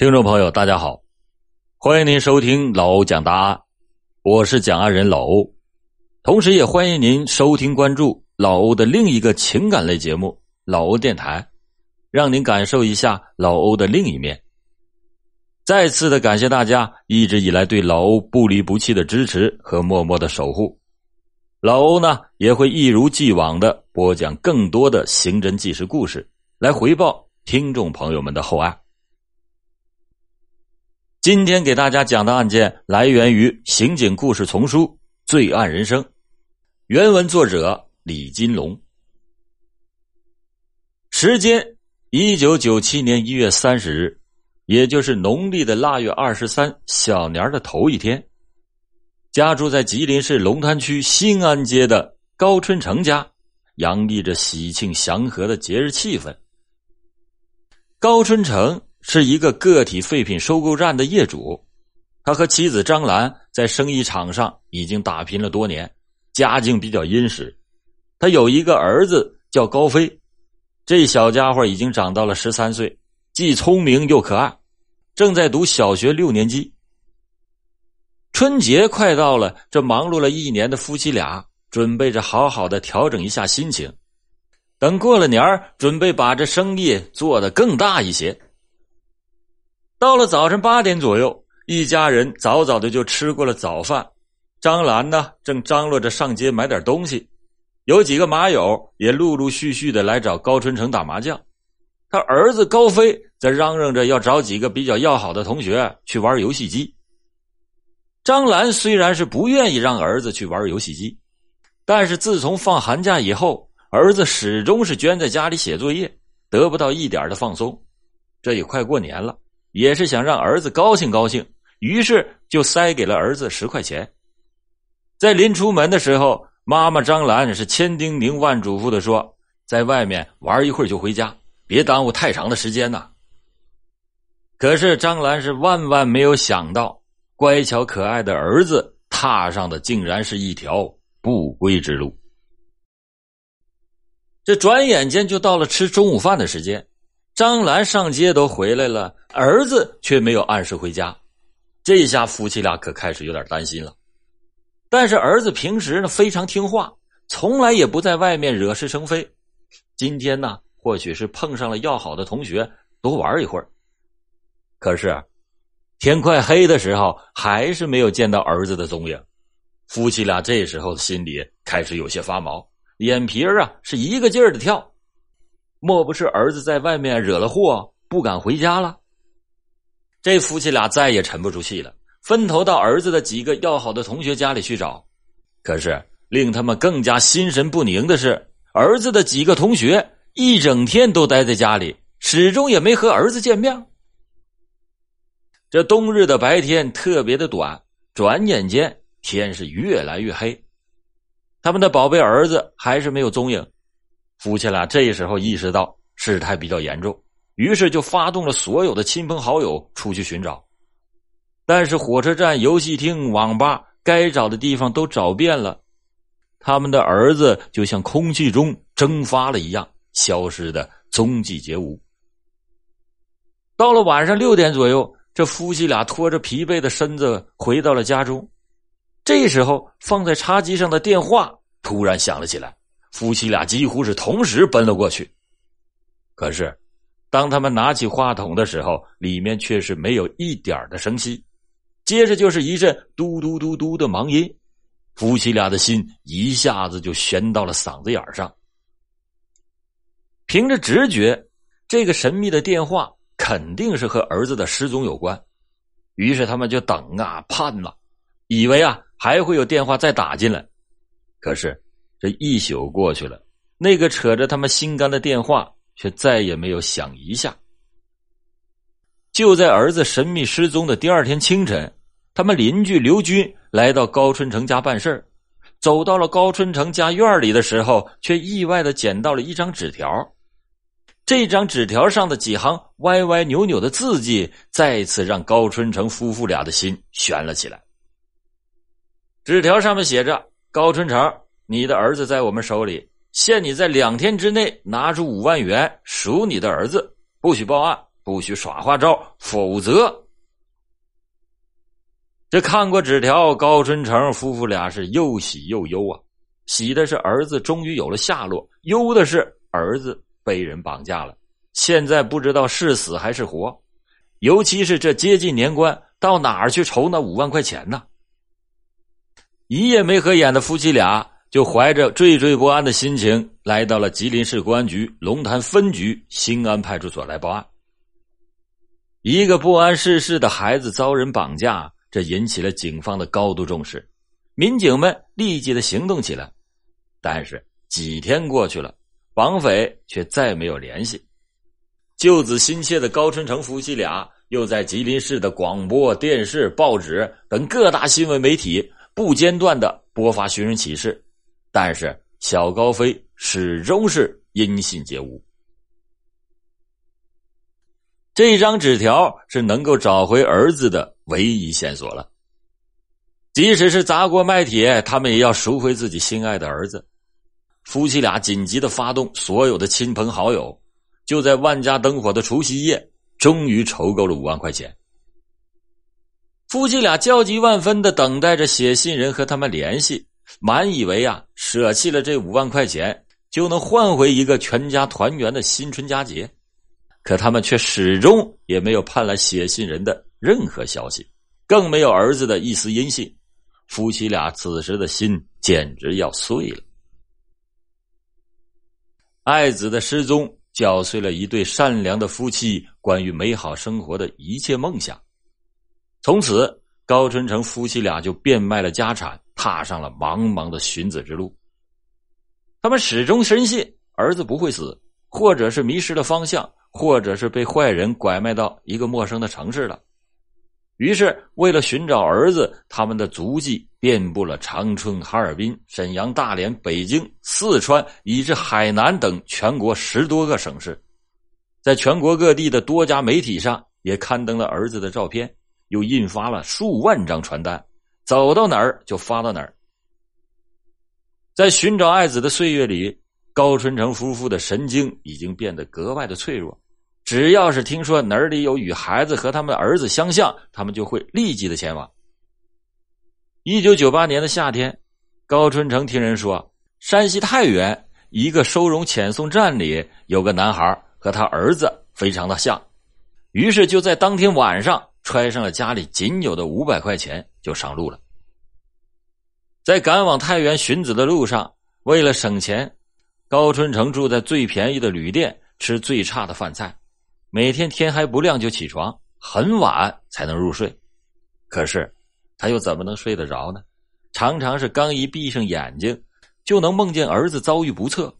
听众朋友，大家好，欢迎您收听老欧讲答案，我是讲案人老欧，同时也欢迎您收听关注老欧的另一个情感类节目《老欧电台》，让您感受一下老欧的另一面。再次的感谢大家一直以来对老欧不离不弃的支持和默默的守护，老欧呢也会一如既往的播讲更多的刑侦纪实故事，来回报听众朋友们的厚爱。今天给大家讲的案件来源于刑警故事丛书《罪案人生》，原文作者李金龙。时间：一九九七年一月三十日，也就是农历的腊月二十三小年的头一天。家住在吉林市龙潭区新安街的高春成家，洋溢着喜庆祥和的节日气氛。高春成。是一个个体废品收购站的业主，他和妻子张兰在生意场上已经打拼了多年，家境比较殷实。他有一个儿子叫高飞，这小家伙已经长到了十三岁，既聪明又可爱，正在读小学六年级。春节快到了，这忙碌了一年的夫妻俩准备着好好的调整一下心情，等过了年准备把这生意做得更大一些。到了早晨八点左右，一家人早早的就吃过了早饭。张兰呢，正张罗着上街买点东西，有几个麻友也陆陆续续的来找高春成打麻将。他儿子高飞则嚷嚷着要找几个比较要好的同学去玩游戏机。张兰虽然是不愿意让儿子去玩游戏机，但是自从放寒假以后，儿子始终是捐在家里写作业，得不到一点的放松。这也快过年了。也是想让儿子高兴高兴，于是就塞给了儿子十块钱。在临出门的时候，妈妈张兰是千叮咛万嘱咐的说：“在外面玩一会儿就回家，别耽误太长的时间呐。”可是张兰是万万没有想到，乖巧可爱的儿子踏上的竟然是一条不归之路。这转眼间就到了吃中午饭的时间。张兰上街都回来了，儿子却没有按时回家，这下夫妻俩可开始有点担心了。但是儿子平时呢非常听话，从来也不在外面惹是生非。今天呢，或许是碰上了要好的同学，多玩一会儿。可是天快黑的时候，还是没有见到儿子的踪影。夫妻俩这时候心里开始有些发毛，眼皮儿啊是一个劲儿的跳。莫不是儿子在外面惹了祸，不敢回家了？这夫妻俩再也沉不住气了，分头到儿子的几个要好的同学家里去找。可是令他们更加心神不宁的是，儿子的几个同学一整天都待在家里，始终也没和儿子见面。这冬日的白天特别的短，转眼间天是越来越黑，他们的宝贝儿子还是没有踪影。夫妻俩这时候意识到事态比较严重，于是就发动了所有的亲朋好友出去寻找。但是火车站、游戏厅、网吧，该找的地方都找遍了，他们的儿子就像空气中蒸发了一样，消失的踪迹皆无。到了晚上六点左右，这夫妻俩拖着疲惫的身子回到了家中。这时候，放在茶几上的电话突然响了起来。夫妻俩几乎是同时奔了过去，可是，当他们拿起话筒的时候，里面却是没有一点的声息，接着就是一阵嘟嘟嘟嘟的忙音，夫妻俩的心一下子就悬到了嗓子眼上。凭着直觉，这个神秘的电话肯定是和儿子的失踪有关，于是他们就等啊盼呐，以为啊还会有电话再打进来，可是。这一宿过去了，那个扯着他们心肝的电话却再也没有响一下。就在儿子神秘失踪的第二天清晨，他们邻居刘军来到高春成家办事走到了高春成家院里的时候，却意外的捡到了一张纸条。这张纸条上的几行歪歪扭扭的字迹，再次让高春成夫妇俩的心悬了起来。纸条上面写着：“高春成。”你的儿子在我们手里，限你在两天之内拿出五万元赎你的儿子，不许报案，不许耍花招，否则……这看过纸条，高春成夫妇俩是又喜又忧啊。喜的是儿子终于有了下落，忧的是儿子被人绑架了，现在不知道是死还是活。尤其是这接近年关，到哪儿去筹那五万块钱呢？一夜没合眼的夫妻俩，就怀着惴惴不安的心情，来到了吉林市公安局龙潭分局兴安派出所来报案。一个不谙世事的孩子遭人绑架，这引起了警方的高度重视，民警们立即的行动起来。但是几天过去了，绑匪却再没有联系。救子心切的高春成夫妻俩又在吉林市的广播电视、报纸等各大新闻媒体不间断的播发寻人启事，但是小高飞始终是音信皆无。这张纸条是能够找回儿子的唯一线索了。即使是砸锅卖铁，他们也要赎回自己心爱的儿子。夫妻俩紧急的发动所有的亲朋好友。就在万家灯火的除夕夜，终于筹够了五万块钱。夫妻俩焦急万分的等待着写信人和他们联系，满以为啊，舍弃了这五万块钱就能换回一个全家团圆的新春佳节。可他们却始终也没有盼来写信人的任何消息，更没有儿子的一丝音信。夫妻俩此时的心简直要碎了。爱子的失踪。搅碎了一对善良的夫妻关于美好生活的一切梦想。从此，高春成夫妻俩就变卖了家产，踏上了茫茫的寻子之路。他们始终深信儿子不会死，或者是迷失了方向，或者是被坏人拐卖到一个陌生的城市了。于是，为了寻找儿子，他们的足迹遍布了长春、哈尔滨、沈阳、大连、北京、四川，以至海南等全国十多个省市，在全国各地的多家媒体上也刊登了儿子的照片，又印发了数万张传单，走到哪儿就发到哪儿。在寻找爱子的岁月里，高春成夫妇的神经已经变得格外的脆弱。只要是听说哪里有与孩子和他们儿子相像，他们就会立即的前往。一九九八年的夏天，高春成听人说，山西太原一个收容遣送站里有个男孩和他儿子非常的像，于是就在当天晚上揣上了家里仅有的五百块钱就上路了。在赶往太原寻子的路上，为了省钱，高春成住在最便宜的旅店，吃最差的饭菜。每天天还不亮就起床，很晚才能入睡。可是，他又怎么能睡得着呢？常常是刚一闭上眼睛，就能梦见儿子遭遇不测，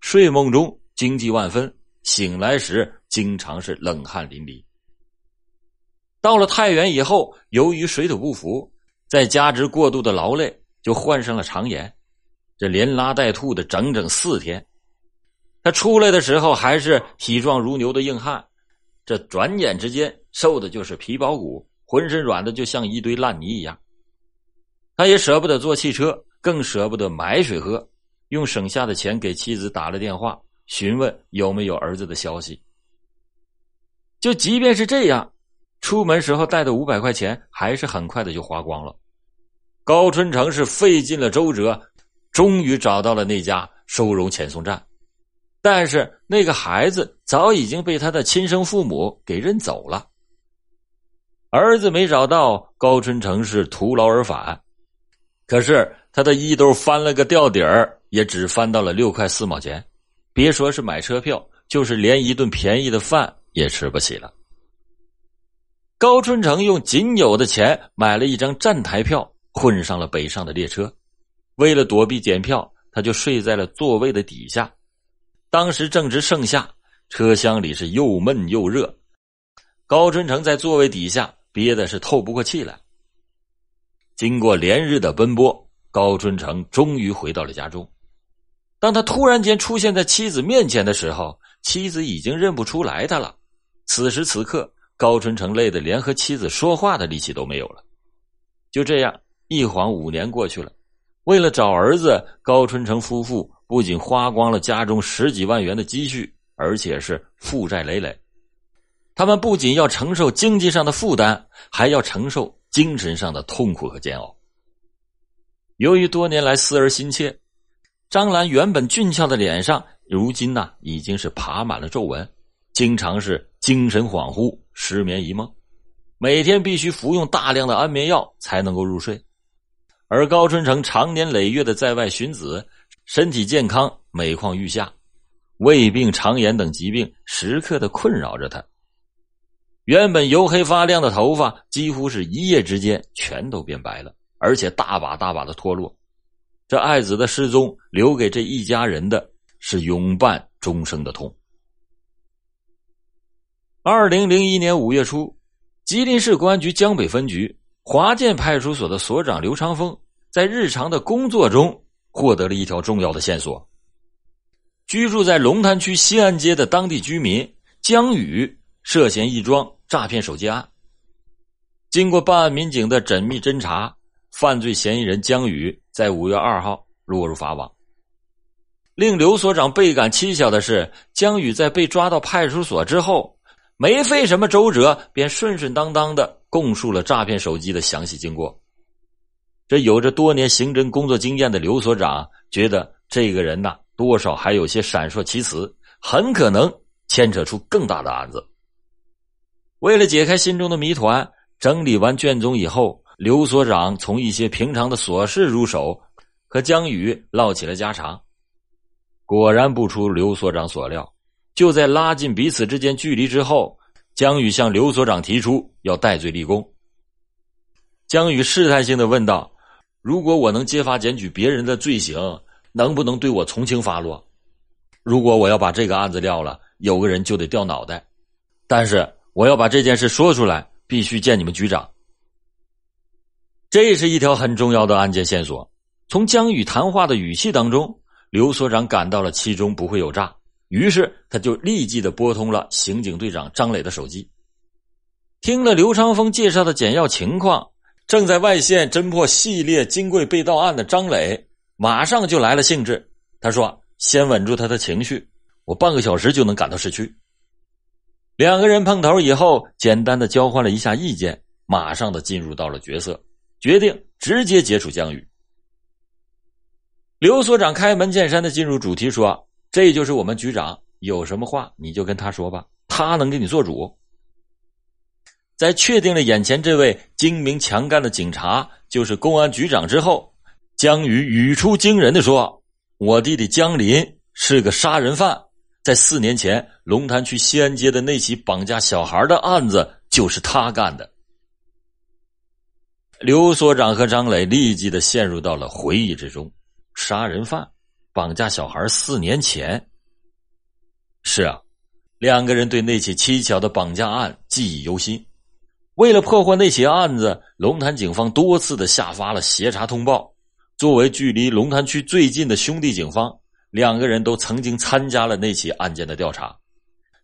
睡梦中惊悸万分，醒来时经常是冷汗淋漓。到了太原以后，由于水土不服，再加之过度的劳累，就患上了肠炎，这连拉带吐的整整四天。他出来的时候还是体壮如牛的硬汉。这转眼之间，瘦的就是皮包骨，浑身软的就像一堆烂泥一样。他也舍不得坐汽车，更舍不得买水喝，用省下的钱给妻子打了电话，询问有没有儿子的消息。就即便是这样，出门时候带的五百块钱还是很快的就花光了。高春成是费尽了周折，终于找到了那家收容遣送站。但是那个孩子早已经被他的亲生父母给认走了。儿子没找到，高春成是徒劳而返。可是他的衣兜翻了个掉底儿，也只翻到了六块四毛钱，别说是买车票，就是连一顿便宜的饭也吃不起了。高春成用仅有的钱买了一张站台票，混上了北上的列车。为了躲避检票，他就睡在了座位的底下。当时正值盛夏，车厢里是又闷又热，高春成在座位底下憋的是透不过气来。经过连日的奔波，高春成终于回到了家中。当他突然间出现在妻子面前的时候，妻子已经认不出来他了。此时此刻，高春成累得连和妻子说话的力气都没有了。就这样，一晃五年过去了。为了找儿子，高春成夫妇。不仅花光了家中十几万元的积蓄，而且是负债累累。他们不仅要承受经济上的负担，还要承受精神上的痛苦和煎熬。由于多年来思儿心切，张兰原本俊俏的脸上，如今呢已经是爬满了皱纹，经常是精神恍惚、失眠一梦，每天必须服用大量的安眠药才能够入睡。而高春成常年累月的在外寻子，身体健康每况愈下，胃病、肠炎等疾病时刻的困扰着他。原本黝黑发亮的头发，几乎是一夜之间全都变白了，而且大把大把的脱落。这爱子的失踪，留给这一家人的是永伴终生的痛。二零零一年五月初，吉林市公安局江北分局华建派出所的所长刘长峰，在日常的工作中获得了一条重要的线索：居住在龙潭区西安街的当地居民江宇。涉嫌一桩诈骗手机案。经过办案民警的缜密侦查，犯罪嫌疑人江宇在五月二号落入法网。令刘所长倍感蹊跷的是，江宇在被抓到派出所之后，没费什么周折，便顺顺当当的供述了诈骗手机的详细经过。这有着多年刑侦工作经验的刘所长觉得，这个人呐，多少还有些闪烁其词，很可能牵扯出更大的案子。为了解开心中的谜团，整理完卷宗以后，刘所长从一些平常的琐事入手，和江宇唠起了家常。果然不出刘所长所料，就在拉近彼此之间距离之后，江宇向刘所长提出要戴罪立功。江宇试探性的问道：“如果我能揭发检举别人的罪行，能不能对我从轻发落？如果我要把这个案子撂了，有个人就得掉脑袋。但是……”我要把这件事说出来，必须见你们局长。这是一条很重要的案件线索。从江宇谈话的语气当中，刘所长感到了其中不会有诈，于是他就立即的拨通了刑警队长张磊的手机。听了刘长峰介绍的简要情况，正在外线侦破系列金贵被盗案的张磊马上就来了兴致。他说：“先稳住他的情绪，我半个小时就能赶到市区。”两个人碰头以后，简单的交换了一下意见，马上的进入到了角色，决定直接接触江宇。刘所长开门见山的进入主题说：“这就是我们局长，有什么话你就跟他说吧，他能给你做主。”在确定了眼前这位精明强干的警察就是公安局长之后，江宇语出惊人的说：“我弟弟江林是个杀人犯。”在四年前，龙潭区西安街的那起绑架小孩的案子就是他干的。刘所长和张磊立即的陷入到了回忆之中。杀人犯绑架小孩四年前，是啊，两个人对那起蹊跷的绑架案记忆犹新。为了破获那起案子，龙潭警方多次的下发了协查通报。作为距离龙潭区最近的兄弟警方。两个人都曾经参加了那起案件的调查，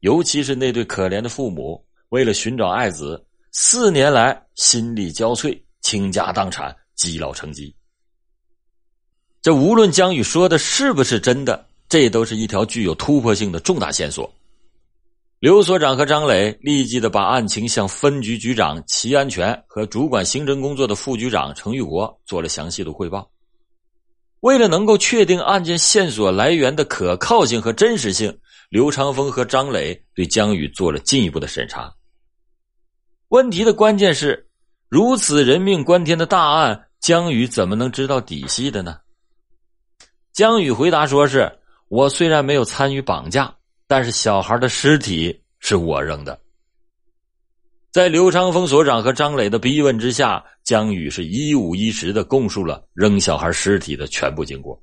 尤其是那对可怜的父母，为了寻找爱子，四年来心力交瘁，倾家荡产，积劳成疾。这无论江宇说的是不是真的，这都是一条具有突破性的重大线索。刘所长和张磊立即的把案情向分局局长齐安全和主管刑侦工作的副局长程玉国做了详细的汇报。为了能够确定案件线索来源的可靠性和真实性，刘长峰和张磊对江宇做了进一步的审查。问题的关键是，如此人命关天的大案，江宇怎么能知道底细的呢？江宇回答说：“是我虽然没有参与绑架，但是小孩的尸体是我扔的。”在刘长峰所长和张磊的逼问之下，江宇是一五一十的供述了扔小孩尸体的全部经过。